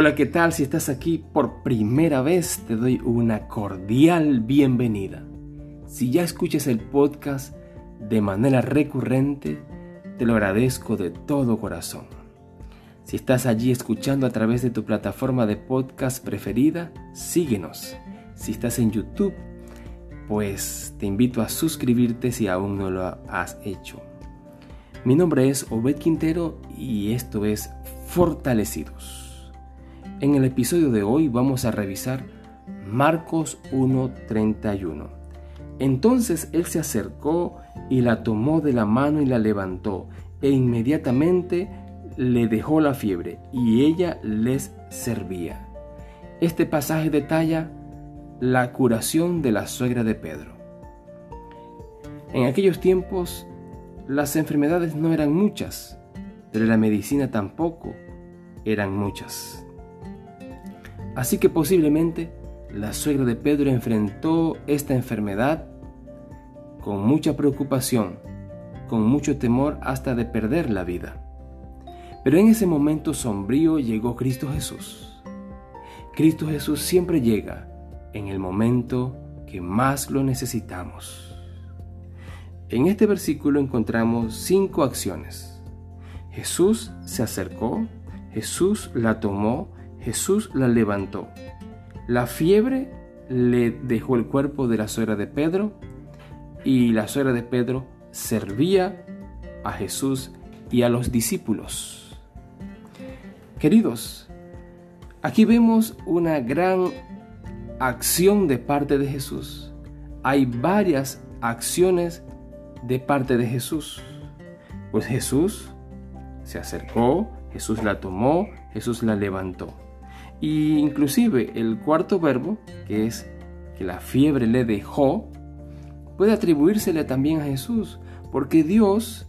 Hola, ¿qué tal? Si estás aquí por primera vez, te doy una cordial bienvenida. Si ya escuchas el podcast de manera recurrente, te lo agradezco de todo corazón. Si estás allí escuchando a través de tu plataforma de podcast preferida, síguenos. Si estás en YouTube, pues te invito a suscribirte si aún no lo has hecho. Mi nombre es Obed Quintero y esto es Fortalecidos. En el episodio de hoy vamos a revisar Marcos 1:31. Entonces él se acercó y la tomó de la mano y la levantó, e inmediatamente le dejó la fiebre, y ella les servía. Este pasaje detalla la curación de la suegra de Pedro. En aquellos tiempos las enfermedades no eran muchas, pero la medicina tampoco eran muchas. Así que posiblemente la suegra de Pedro enfrentó esta enfermedad con mucha preocupación, con mucho temor hasta de perder la vida. Pero en ese momento sombrío llegó Cristo Jesús. Cristo Jesús siempre llega en el momento que más lo necesitamos. En este versículo encontramos cinco acciones. Jesús se acercó, Jesús la tomó, Jesús la levantó. La fiebre le dejó el cuerpo de la suegra de Pedro y la suegra de Pedro servía a Jesús y a los discípulos. Queridos, aquí vemos una gran acción de parte de Jesús. Hay varias acciones de parte de Jesús. Pues Jesús se acercó, Jesús la tomó, Jesús la levantó. Y inclusive el cuarto verbo, que es que la fiebre le dejó, puede atribuírsele también a Jesús, porque Dios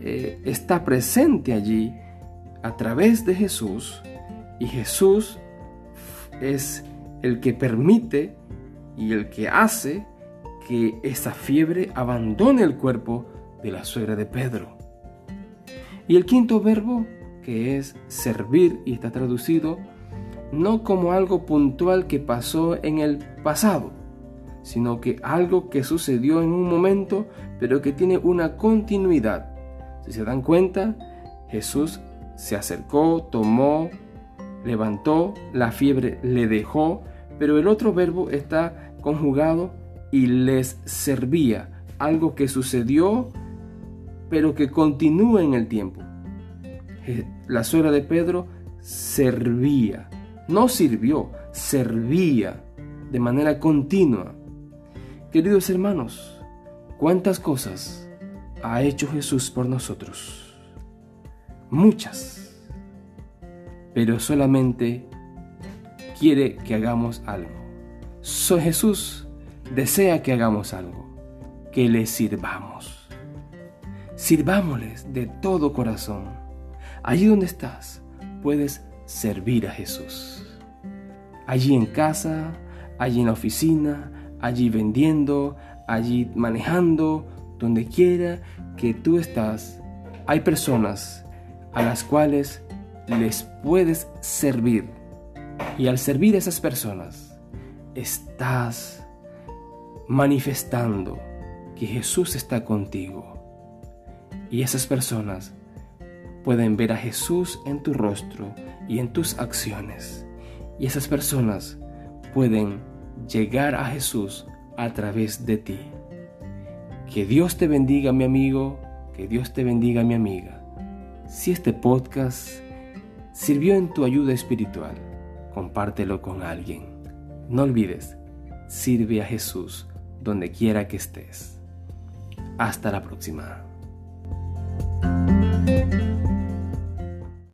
eh, está presente allí a través de Jesús y Jesús es el que permite y el que hace que esa fiebre abandone el cuerpo de la suegra de Pedro. Y el quinto verbo, que es servir y está traducido no como algo puntual que pasó en el pasado, sino que algo que sucedió en un momento, pero que tiene una continuidad. Si se dan cuenta, Jesús se acercó, tomó, levantó, la fiebre le dejó, pero el otro verbo está conjugado y les servía, algo que sucedió, pero que continúa en el tiempo. La suegra de Pedro servía, no sirvió, servía de manera continua. Queridos hermanos, ¿cuántas cosas ha hecho Jesús por nosotros? Muchas. Pero solamente quiere que hagamos algo. So Jesús desea que hagamos algo, que le sirvamos. Sirvámosles de todo corazón. Allí donde estás, puedes servir a Jesús. Allí en casa, allí en la oficina, allí vendiendo, allí manejando, donde quiera que tú estás, hay personas a las cuales les puedes servir. Y al servir a esas personas, estás manifestando que Jesús está contigo. Y esas personas pueden ver a Jesús en tu rostro y en tus acciones. Y esas personas pueden llegar a Jesús a través de ti. Que Dios te bendiga mi amigo, que Dios te bendiga mi amiga. Si este podcast sirvió en tu ayuda espiritual, compártelo con alguien. No olvides, sirve a Jesús donde quiera que estés. Hasta la próxima.